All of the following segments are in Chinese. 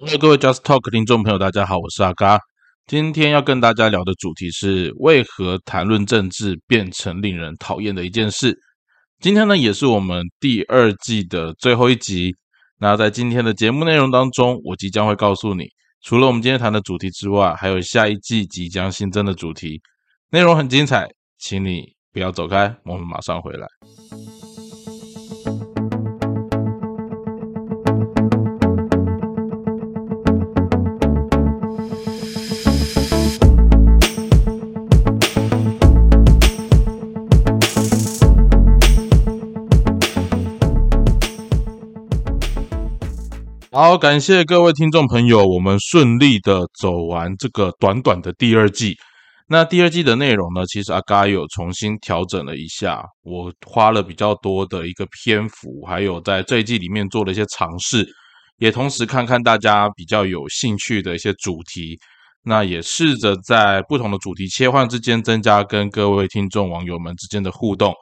各位 Just Talk 听众朋友，大家好，我是阿嘎。今天要跟大家聊的主题是为何谈论政治变成令人讨厌的一件事。今天呢，也是我们第二季的最后一集。那在今天的节目内容当中，我即将会告诉你，除了我们今天谈的主题之外，还有下一季即将新增的主题，内容很精彩，请你不要走开，我们马上回来。好，感谢各位听众朋友，我们顺利的走完这个短短的第二季。那第二季的内容呢，其实阿嘎有重新调整了一下，我花了比较多的一个篇幅，还有在这一季里面做了一些尝试，也同时看看大家比较有兴趣的一些主题，那也试着在不同的主题切换之间，增加跟各位听众网友们之间的互动。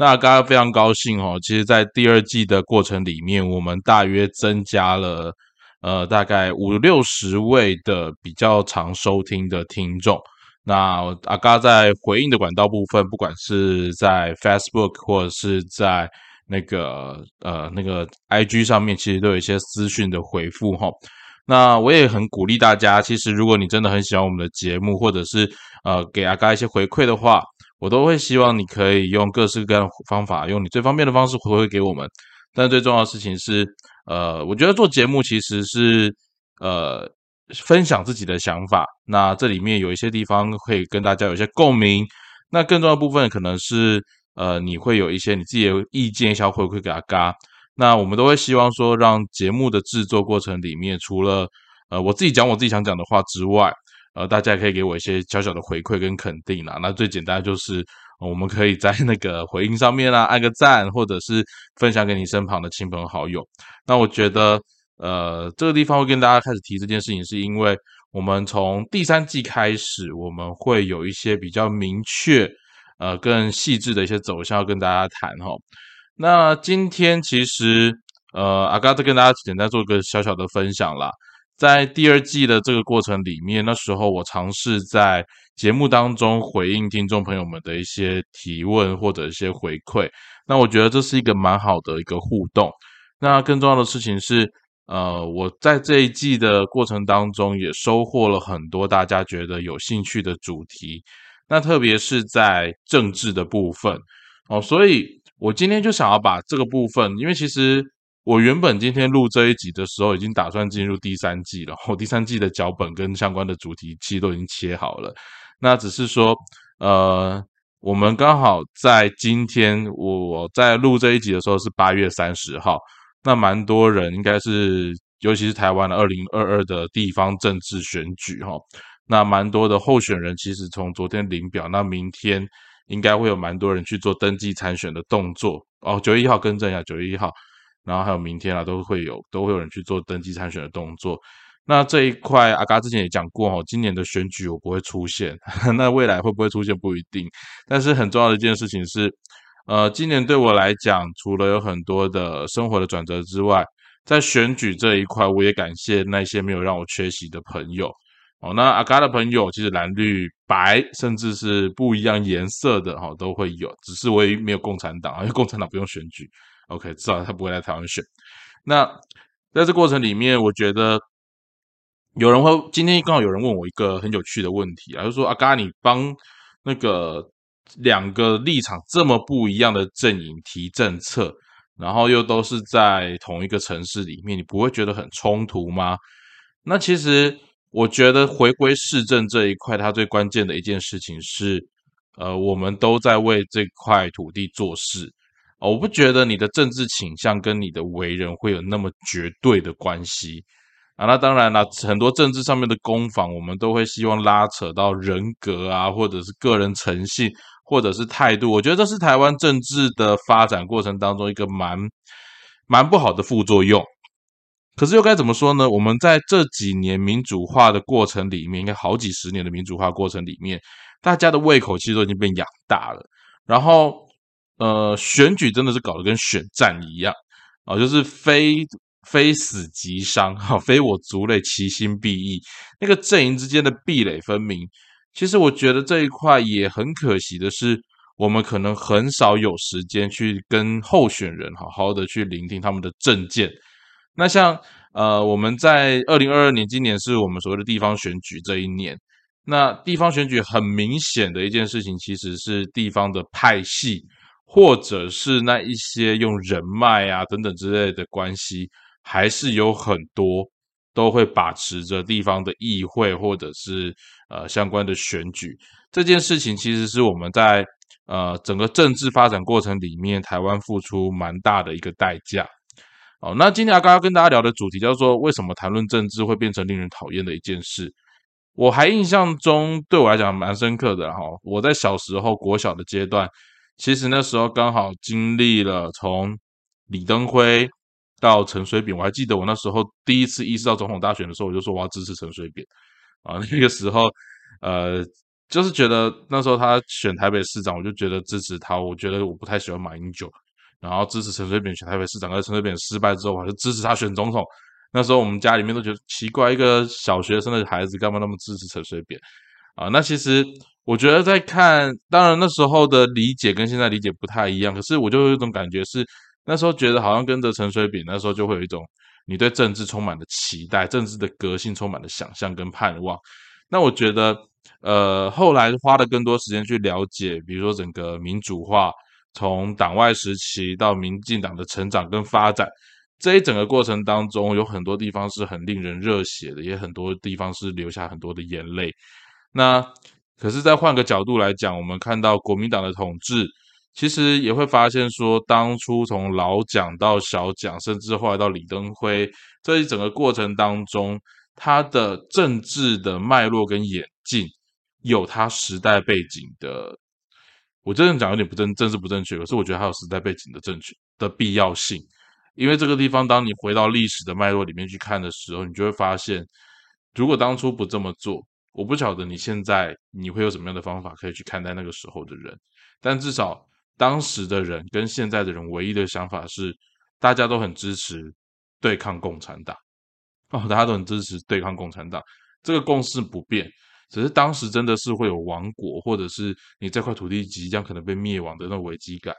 那刚刚非常高兴哦，其实，在第二季的过程里面，我们大约增加了呃大概五六十位的比较常收听的听众。那阿嘎在回应的管道部分，不管是在 Facebook 或者是在那个呃那个 IG 上面，其实都有一些私讯的回复哈。那我也很鼓励大家，其实如果你真的很喜欢我们的节目，或者是呃给阿嘎一些回馈的话。我都会希望你可以用各式各样的方法，用你最方便的方式回馈给我们。但最重要的事情是，呃，我觉得做节目其实是呃分享自己的想法。那这里面有一些地方可以跟大家有一些共鸣。那更重要的部分可能是，呃，你会有一些你自己的意见想回馈给阿嘎。那我们都会希望说，让节目的制作过程里面，除了呃我自己讲我自己想讲的话之外。呃，大家也可以给我一些小小的回馈跟肯定啦。那最简单就是我们可以在那个回应上面啦按个赞，或者是分享给你身旁的亲朋好友。那我觉得，呃，这个地方会跟大家开始提这件事情，是因为我们从第三季开始，我们会有一些比较明确、呃，更细致的一些走向要跟大家谈哈。那今天其实，呃，阿嘎再跟大家简单做个小小的分享啦。在第二季的这个过程里面，那时候我尝试在节目当中回应听众朋友们的一些提问或者一些回馈。那我觉得这是一个蛮好的一个互动。那更重要的事情是，呃，我在这一季的过程当中也收获了很多大家觉得有兴趣的主题。那特别是在政治的部分哦，所以我今天就想要把这个部分，因为其实。我原本今天录这一集的时候，已经打算进入第三季了。我第三季的脚本跟相关的主题其实都已经切好了。那只是说，呃，我们刚好在今天我在录这一集的时候是八月三十号。那蛮多人应该是，尤其是台湾的二零二二的地方政治选举哈。那蛮多的候选人其实从昨天领表，那明天应该会有蛮多人去做登记参选的动作哦。九月一号更正一下，九月一号。然后还有明天啊，都会有都会有人去做登记参选的动作。那这一块阿嘎之前也讲过哦，今年的选举我不会出现，那未来会不会出现不一定。但是很重要的一件事情是，呃，今年对我来讲，除了有很多的生活的转折之外，在选举这一块，我也感谢那些没有让我缺席的朋友哦。那阿嘎的朋友其实蓝绿白，甚至是不一样颜色的哈都会有，只是我也没有共产党，因为共产党不用选举。OK，至少他不会来台湾选。那在这过程里面，我觉得有人会今天刚好有人问我一个很有趣的问题啊，就说阿嘎，你帮那个两个立场这么不一样的阵营提政策，然后又都是在同一个城市里面，你不会觉得很冲突吗？那其实我觉得回归市政这一块，它最关键的一件事情是，呃，我们都在为这块土地做事。我不觉得你的政治倾向跟你的为人会有那么绝对的关系啊。那当然了，很多政治上面的攻防，我们都会希望拉扯到人格啊，或者是个人诚信，或者是态度。我觉得这是台湾政治的发展过程当中一个蛮蛮不好的副作用。可是又该怎么说呢？我们在这几年民主化的过程里面，应该好几十年的民主化过程里面，大家的胃口其实都已经被养大了，然后。呃，选举真的是搞得跟选战一样啊，就是非非死即伤，哈，非我族类，其心必异。那个阵营之间的壁垒分明，其实我觉得这一块也很可惜的是，我们可能很少有时间去跟候选人好好的去聆听他们的政见。那像呃，我们在二零二二年，今年是我们所谓的地方选举这一年。那地方选举很明显的一件事情，其实是地方的派系，或者是那一些用人脉啊等等之类的关系，还是有很多都会把持着地方的议会或者是呃相关的选举。这件事情其实是我们在呃整个政治发展过程里面，台湾付出蛮大的一个代价。哦，那今天刚刚跟大家聊的主题叫做为什么谈论政治会变成令人讨厌的一件事？我还印象中，对我来讲蛮深刻的哈。我在小时候国小的阶段，其实那时候刚好经历了从李登辉到陈水扁。我还记得我那时候第一次意识到总统大选的时候，我就说我要支持陈水扁啊。那个时候，呃，就是觉得那时候他选台北市长，我就觉得支持他。我觉得我不太喜欢马英九，然后支持陈水扁选台北市长。而陈水扁失败之后，我就支持他选总统。那时候我们家里面都觉得奇怪，一个小学生的孩子干嘛那么支持陈水扁啊？那其实我觉得在看，当然那时候的理解跟现在理解不太一样，可是我就有一种感觉是，那时候觉得好像跟着陈水扁，那时候就会有一种你对政治充满了期待，政治的革新充满了想象跟盼望。那我觉得，呃，后来花了更多时间去了解，比如说整个民主化，从党外时期到民进党的成长跟发展。这一整个过程当中，有很多地方是很令人热血的，也很多地方是留下很多的眼泪。那可是再换个角度来讲，我们看到国民党的统治，其实也会发现说，当初从老蒋到小蒋，甚至后来到李登辉，这一整个过程当中，他的政治的脉络跟演进，有他时代背景的。我这样讲有点不正，政治不正确，可是我觉得还有时代背景的正确的必要性。因为这个地方，当你回到历史的脉络里面去看的时候，你就会发现，如果当初不这么做，我不晓得你现在你会有什么样的方法可以去看待那个时候的人。但至少当时的人跟现在的人唯一的想法是，大家都很支持对抗共产党哦，大家都很支持对抗共产党，这个共识不变，只是当时真的是会有亡国，或者是你这块土地即将可能被灭亡的那种危机感。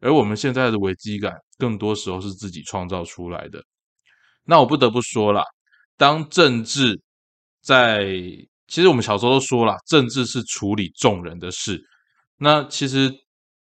而我们现在的危机感，更多时候是自己创造出来的。那我不得不说了，当政治在，其实我们小时候都说了，政治是处理众人的事。那其实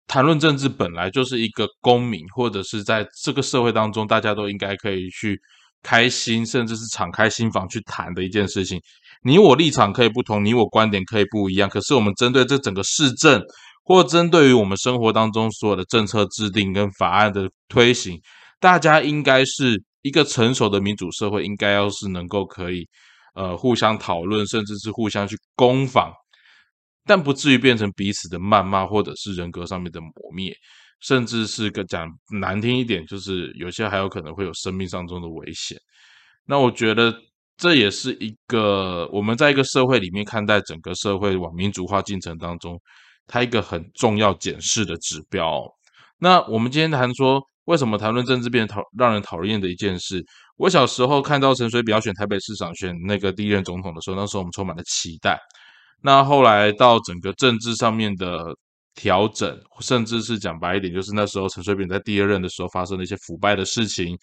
谈论政治本来就是一个公民，或者是在这个社会当中，大家都应该可以去开心，甚至是敞开心房去谈的一件事情。你我立场可以不同，你我观点可以不一样，可是我们针对这整个市政。或针对于我们生活当中所有的政策制定跟法案的推行，大家应该是一个成熟的民主社会，应该要是能够可以呃互相讨论，甚至是互相去攻防，但不至于变成彼此的谩骂，或者是人格上面的磨灭，甚至是个讲难听一点，就是有些还有可能会有生命当中的危险。那我觉得这也是一个我们在一个社会里面看待整个社会往民主化进程当中。它一个很重要检视的指标。那我们今天谈说，为什么谈论政治变讨让人讨厌的一件事？我小时候看到陈水扁要选台北市长、选那个第一任总统的时候，那时候我们充满了期待。那后来到整个政治上面的调整，甚至是讲白一点，就是那时候陈水扁在第二任的时候发生了一些腐败的事情。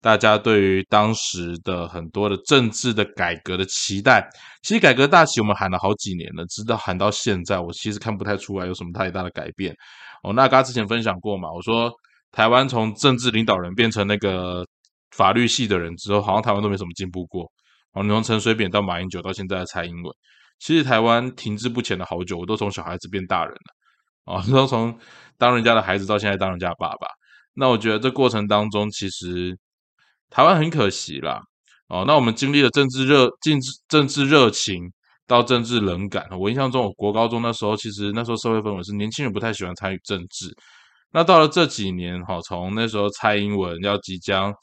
大家对于当时的很多的政治的改革的期待，其实改革大旗我们喊了好几年了，直到喊到现在，我其实看不太出来有什么太大的改变。哦，那刚之前分享过嘛，我说台湾从政治领导人变成那个法律系的人之后，好像台湾都没什么进步过。哦，你从陈水扁到马英九到现在的蔡英文，其实台湾停滞不前了好久，我都从小孩子变大人了。哦，都从当人家的孩子到现在当人家爸爸。那我觉得这过程当中，其实。台湾很可惜啦，哦，那我们经历了政治热、政治政治热情到政治冷感。我印象中，我国高中那时候，其实那时候社会氛围是年轻人不太喜欢参与政治。那到了这几年，哈，从那时候蔡英文要即将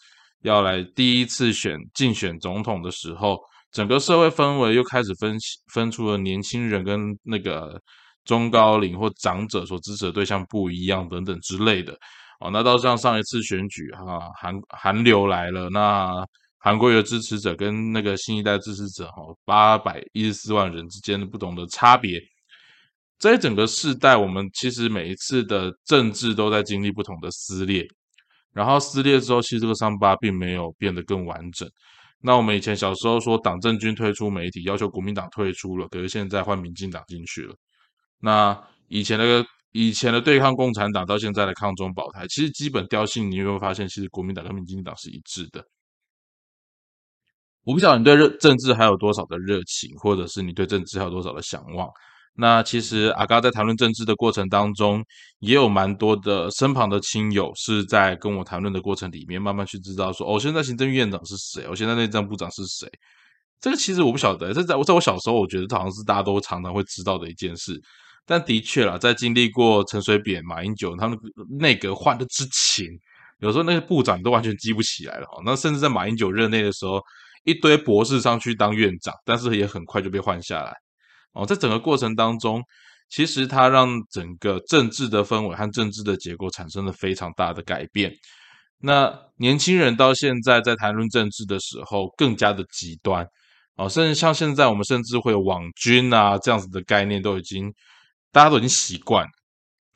要来第一次选竞选总统的时候，整个社会氛围又开始分分出了年轻人跟那个中高龄或长者所支持的对象不一样等等之类的。哦，那到像上一次选举哈，韩韩流来了，那韩国的支持者跟那个新一代支持者哈，八百一十四万人之间的不同的差别，在整个世代，我们其实每一次的政治都在经历不同的撕裂，然后撕裂之后，其实这个伤疤并没有变得更完整。那我们以前小时候说党政军退出媒体，要求国民党退出了，可是现在换民进党进去了。那以前那个以前的对抗共产党，到现在的抗中保台，其实基本调性，你有没有发现，其实国民党跟民进党是一致的？我不晓得你对热政治还有多少的热情，或者是你对政治还有多少的向往。那其实阿嘎在谈论政治的过程当中，也有蛮多的身旁的亲友是在跟我谈论的过程里面，慢慢去知道说，哦，现在行政院长是谁？我现在内政部长是谁？这个其实我不晓得，这在我在我小时候，我觉得好像是大家都常常会知道的一件事。但的确啦，在经历过陈水扁、马英九他们内阁换的之前，有时候那些部长都完全记不起来了。那甚至在马英九任内的时候，一堆博士上去当院长，但是也很快就被换下来。哦，在整个过程当中，其实它让整个政治的氛围和政治的结构产生了非常大的改变。那年轻人到现在在谈论政治的时候，更加的极端。哦，甚至像现在我们甚至会有网军啊这样子的概念，都已经大家都已经习惯。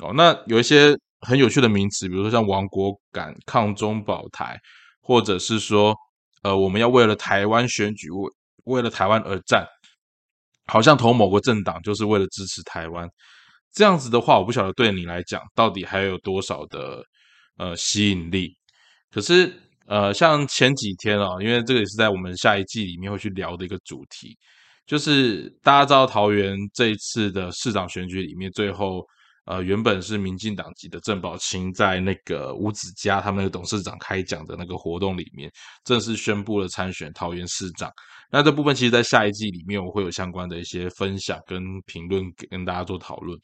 哦，那有一些很有趣的名词，比如说像亡国感、抗中保台，或者是说，呃，我们要为了台湾选举，为为了台湾而战。好像投某个政党就是为了支持台湾，这样子的话，我不晓得对你来讲到底还有多少的呃吸引力。可是呃，像前几天啊，因为这个也是在我们下一季里面会去聊的一个主题，就是大家知道桃园这一次的市长选举里面，最后呃原本是民进党籍的郑宝清在那个吴子嘉他们那个董事长开讲的那个活动里面，正式宣布了参选桃园市长。那这部分其实，在下一季里面，我会有相关的一些分享跟评论，跟大家做讨论。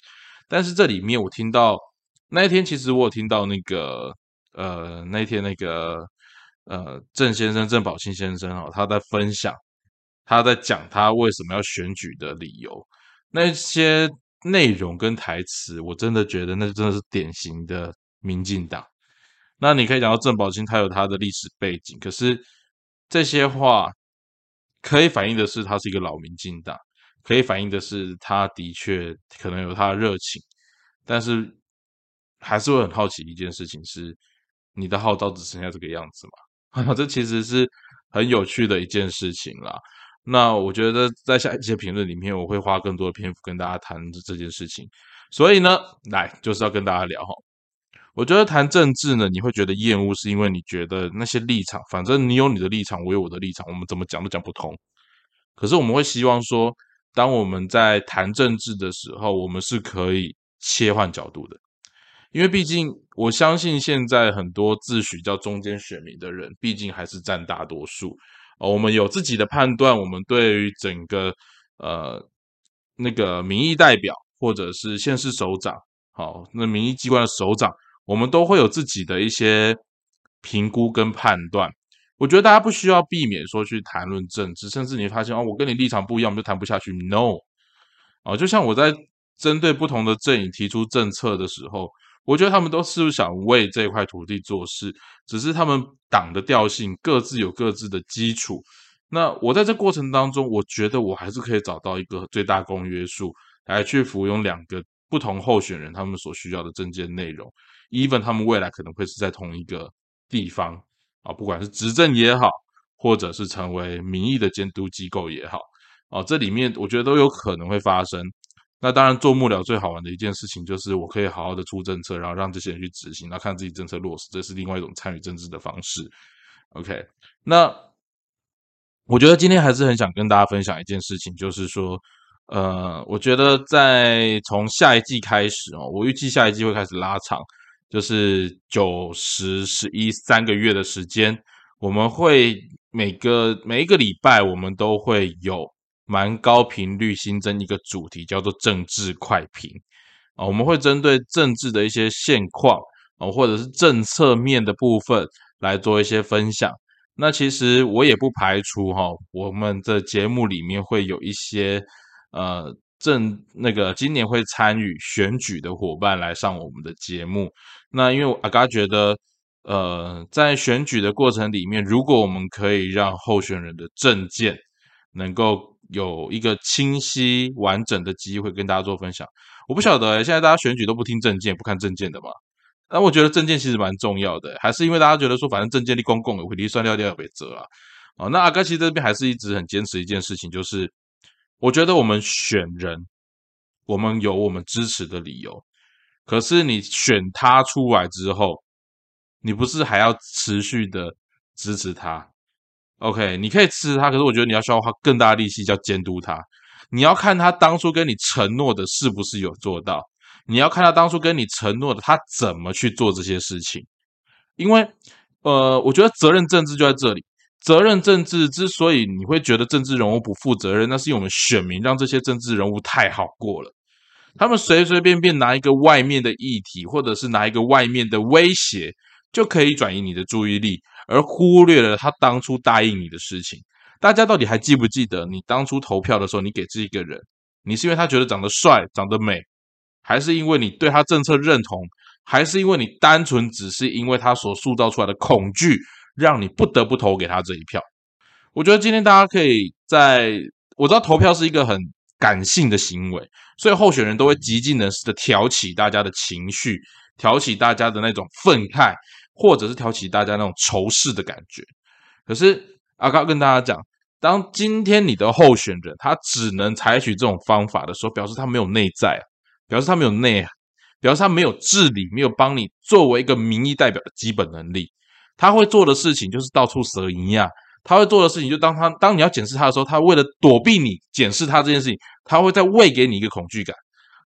但是这里面，我听到那一天，其实我有听到那个，呃，那一天那个，呃，郑先生郑宝清先生哦，他在分享，他在讲他为什么要选举的理由，那些内容跟台词，我真的觉得那真的是典型的民进党。那你可以讲到郑宝清，他有他的历史背景，可是这些话。可以反映的是，他是一个老民进党；可以反映的是，他的确可能有他的热情，但是还是会很好奇一件事情：是你的号召只剩下这个样子吗？这其实是很有趣的一件事情啦。那我觉得在下一些评论里面，我会花更多的篇幅跟大家谈这件事情。所以呢，来就是要跟大家聊哈。我觉得谈政治呢，你会觉得厌恶，是因为你觉得那些立场，反正你有你的立场，我有我的立场，我们怎么讲都讲不通。可是我们会希望说，当我们在谈政治的时候，我们是可以切换角度的，因为毕竟我相信现在很多自诩叫中间选民的人，毕竟还是占大多数。我们有自己的判断，我们对于整个呃那个民意代表或者是县市首长，好，那民意机关的首长。我们都会有自己的一些评估跟判断，我觉得大家不需要避免说去谈论政治，甚至你发现哦，我跟你立场不一样，我们就谈不下去。No，啊，就像我在针对不同的阵营提出政策的时候，我觉得他们都是想为这块土地做事，只是他们党的调性各自有各自的基础。那我在这过程当中，我觉得我还是可以找到一个最大公约数来去服用两个不同候选人他们所需要的政见内容。Even 他们未来可能会是在同一个地方啊，不管是执政也好，或者是成为民意的监督机构也好，啊，这里面我觉得都有可能会发生。那当然做幕僚最好玩的一件事情就是我可以好好的出政策，然后让这些人去执行，然后看自己政策落实，这是另外一种参与政治的方式。OK，那我觉得今天还是很想跟大家分享一件事情，就是说。呃，我觉得在从下一季开始哦，我预计下一季会开始拉长。就是九十十一三个月的时间，我们会每个每一个礼拜，我们都会有蛮高频率新增一个主题，叫做政治快评啊。我们会针对政治的一些现况啊，或者是政策面的部分来做一些分享。那其实我也不排除哈，我们的节目里面会有一些呃正那个今年会参与选举的伙伴来上我们的节目。那因为阿嘎觉得，呃，在选举的过程里面，如果我们可以让候选人的证件能够有一个清晰完整的机会跟大家做分享，我不晓得现在大家选举都不听证件、不看证件的嘛？那我觉得证件其实蛮重要的，还是因为大家觉得说，反正证件立公共，会离算掉掉被折啊。哦，那阿嘎其实这边还是一直很坚持一件事情，就是我觉得我们选人，我们有我们支持的理由，可是你选他出来之后，你不是还要持续的支持他？OK，你可以支持他，可是我觉得你要需要花更大力气，叫监督他。你要看他当初跟你承诺的是不是有做到。你要看他当初跟你承诺的，他怎么去做这些事情？因为，呃，我觉得责任政治就在这里。责任政治之所以你会觉得政治人物不负责任，那是因为我们选民让这些政治人物太好过了。他们随随便便拿一个外面的议题，或者是拿一个外面的威胁，就可以转移你的注意力，而忽略了他当初答应你的事情。大家到底还记不记得，你当初投票的时候，你给这一个人，你是因为他觉得长得帅、长得美？还是因为你对他政策认同，还是因为你单纯只是因为他所塑造出来的恐惧，让你不得不投给他这一票？我觉得今天大家可以在我知道投票是一个很感性的行为，所以候选人都会极尽能事的挑起大家的情绪，挑起大家的那种愤慨，或者是挑起大家那种仇视的感觉。可是阿高跟大家讲，当今天你的候选人他只能采取这种方法的时候，表示他没有内在啊。表示他没有内涵，表示他没有治理，没有帮你作为一个民意代表的基本能力。他会做的事情就是到处蛇一样。他会做的事情就当他当你要检视他的时候，他为了躲避你检视他这件事情，他会再喂给你一个恐惧感。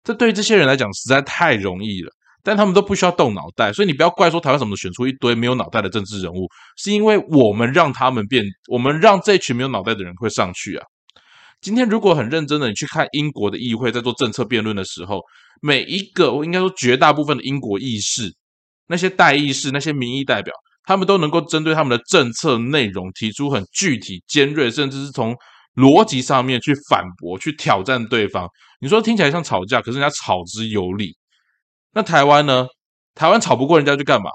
这对于这些人来讲实在太容易了，但他们都不需要动脑袋。所以你不要怪说台湾怎么选出一堆没有脑袋的政治人物，是因为我们让他们变，我们让这群没有脑袋的人会上去啊。今天如果很认真的你去看英国的议会，在做政策辩论的时候，每一个我应该说绝大部分的英国议事，那些代议士、那些民意代表，他们都能够针对他们的政策内容提出很具体、尖锐，甚至是从逻辑上面去反驳、去挑战对方。你说听起来像吵架，可是人家吵之有理。那台湾呢？台湾吵不过人家就干嘛？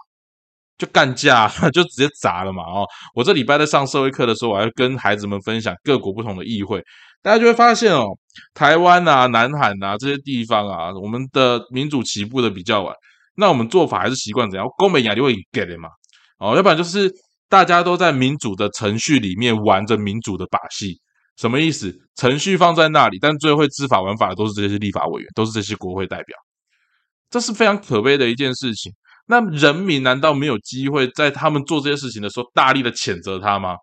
就干架，就直接砸了嘛！哦，我这礼拜在上社会课的时候，我还跟孩子们分享各国不同的议会，大家就会发现哦，台湾啊、南韩啊这些地方啊，我们的民主起步的比较晚，那我们做法还是习惯怎样？公美雅就会给的嘛，哦，要不然就是大家都在民主的程序里面玩着民主的把戏，什么意思？程序放在那里，但最会知法玩法的都是这些立法委员，都是这些国会代表，这是非常可悲的一件事情。那人民难道没有机会在他们做这些事情的时候大力的谴责他吗？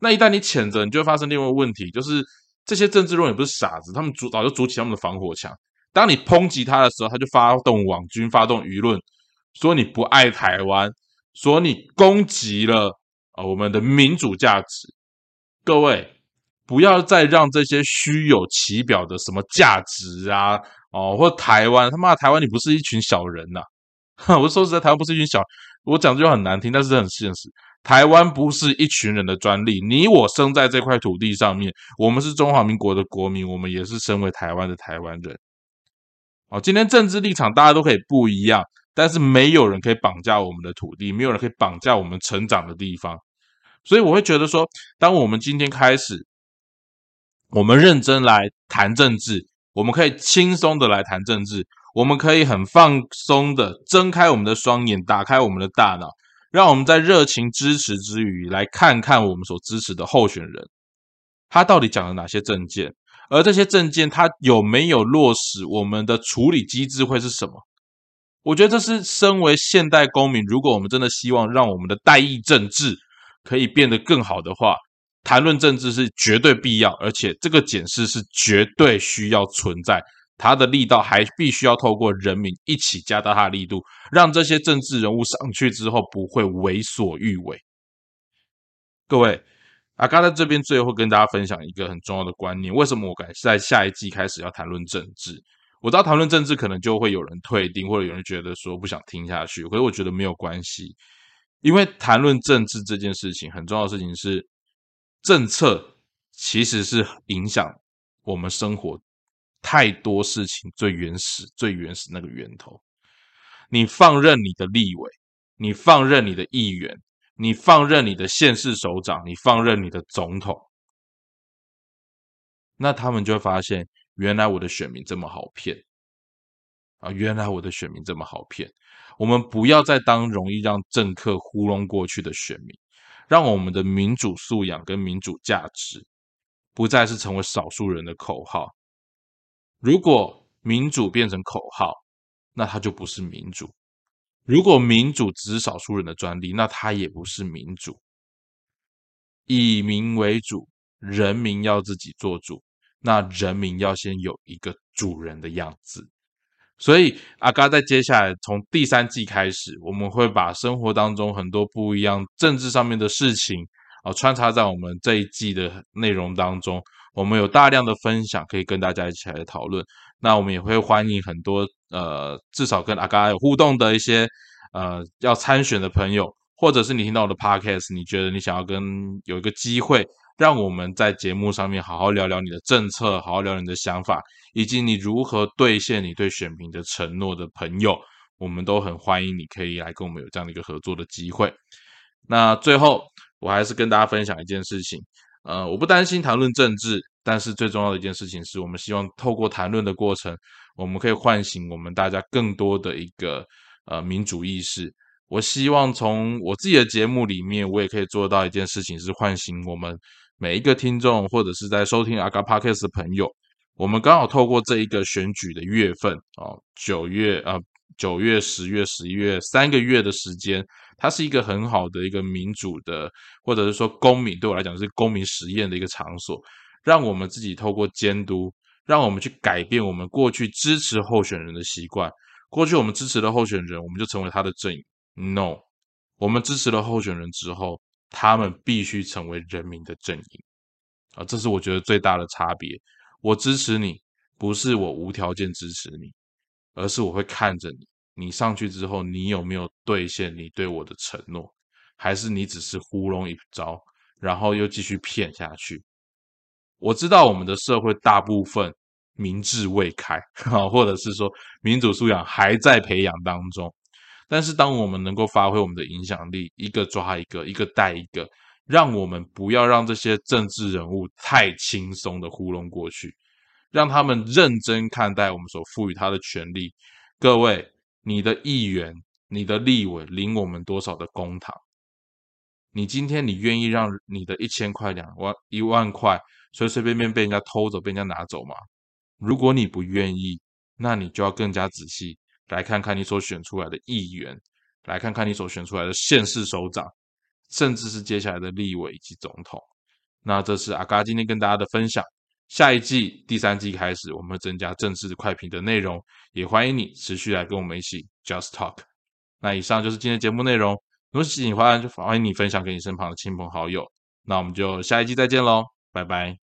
那一旦你谴责，你就会发生另外一个问题，就是这些政治人物也不是傻子，他们主早就筑起他们的防火墙。当你抨击他的时候，他就发动网军，发动舆论，说你不爱台湾，说你攻击了啊我们的民主价值。各位不要再让这些虚有其表的什么价值啊哦，或台湾他妈台湾，你不是一群小人呐！我说实在，台湾不是一群小，我讲这句很难听，但是很现实。台湾不是一群人的专利，你我生在这块土地上面，我们是中华民国的国民，我们也是身为台湾的台湾人。哦，今天政治立场大家都可以不一样，但是没有人可以绑架我们的土地，没有人可以绑架我们成长的地方。所以我会觉得说，当我们今天开始，我们认真来谈政治，我们可以轻松的来谈政治。我们可以很放松的睁开我们的双眼，打开我们的大脑，让我们在热情支持之余，来看看我们所支持的候选人，他到底讲了哪些政见，而这些政见他有没有落实，我们的处理机制会是什么？我觉得这是身为现代公民，如果我们真的希望让我们的代议政治可以变得更好的话，谈论政治是绝对必要，而且这个检视是绝对需要存在。他的力道还必须要透过人民一起加大他的力度，让这些政治人物上去之后不会为所欲为。各位，阿嘎在这边最后跟大家分享一个很重要的观念：为什么我敢在下一季开始要谈论政治？我知道谈论政治可能就会有人退订，或者有人觉得说不想听下去。可是我觉得没有关系，因为谈论政治这件事情很重要的事情是，政策其实是影响我们生活。太多事情最原始、最原始那个源头。你放任你的立委，你放任你的议员，你放任你的县市首长，你放任你的总统，那他们就会发现，原来我的选民这么好骗啊！原来我的选民这么好骗。我们不要再当容易让政客糊弄过去的选民，让我们的民主素养跟民主价值不再是成为少数人的口号。如果民主变成口号，那它就不是民主。如果民主只是少数人的专利，那它也不是民主。以民为主，人民要自己做主，那人民要先有一个主人的样子。所以阿嘎在接下来从第三季开始，我们会把生活当中很多不一样政治上面的事情啊穿插在我们这一季的内容当中。我们有大量的分享可以跟大家一起来讨论。那我们也会欢迎很多呃，至少跟阿嘎有互动的一些呃要参选的朋友，或者是你听到我的 podcast，你觉得你想要跟有一个机会，让我们在节目上面好好聊聊你的政策，好好聊聊你的想法，以及你如何兑现你对选民的承诺的朋友，我们都很欢迎你可以来跟我们有这样的一个合作的机会。那最后，我还是跟大家分享一件事情，呃，我不担心谈论政治。但是最重要的一件事情是，我们希望透过谈论的过程，我们可以唤醒我们大家更多的一个呃民主意识。我希望从我自己的节目里面，我也可以做到一件事情，是唤醒我们每一个听众或者是在收听阿嘎 Podcast 的朋友。我们刚好透过这一个选举的月份哦，九月啊，九月、十月、十一月三个月的时间，它是一个很好的一个民主的，或者是说公民对我来讲是公民实验的一个场所。让我们自己透过监督，让我们去改变我们过去支持候选人的习惯。过去我们支持的候选人，我们就成为他的阵营。No，我们支持了候选人之后，他们必须成为人民的阵营。啊，这是我觉得最大的差别。我支持你，不是我无条件支持你，而是我会看着你，你上去之后，你有没有兑现你对我的承诺，还是你只是糊弄一招，然后又继续骗下去。我知道我们的社会大部分民智未开，啊，或者是说民主素养还在培养当中。但是，当我们能够发挥我们的影响力，一个抓一个，一个带一个，让我们不要让这些政治人物太轻松的糊弄过去，让他们认真看待我们所赋予他的权利。各位，你的议员、你的立委领我们多少的公堂？你今天你愿意让你的一千块、两万、一万块？随随便便被人家偷走、被人家拿走吗？如果你不愿意，那你就要更加仔细来看看你所选出来的议员，来看看你所选出来的县市首长，甚至是接下来的立委以及总统。那这是阿嘎今天跟大家的分享。下一季第三季开始，我们会增加政治快评的内容，也欢迎你持续来跟我们一起 Just Talk。那以上就是今天节目内容。如果喜欢，就欢迎你分享给你身旁的亲朋好友。那我们就下一季再见喽！拜拜。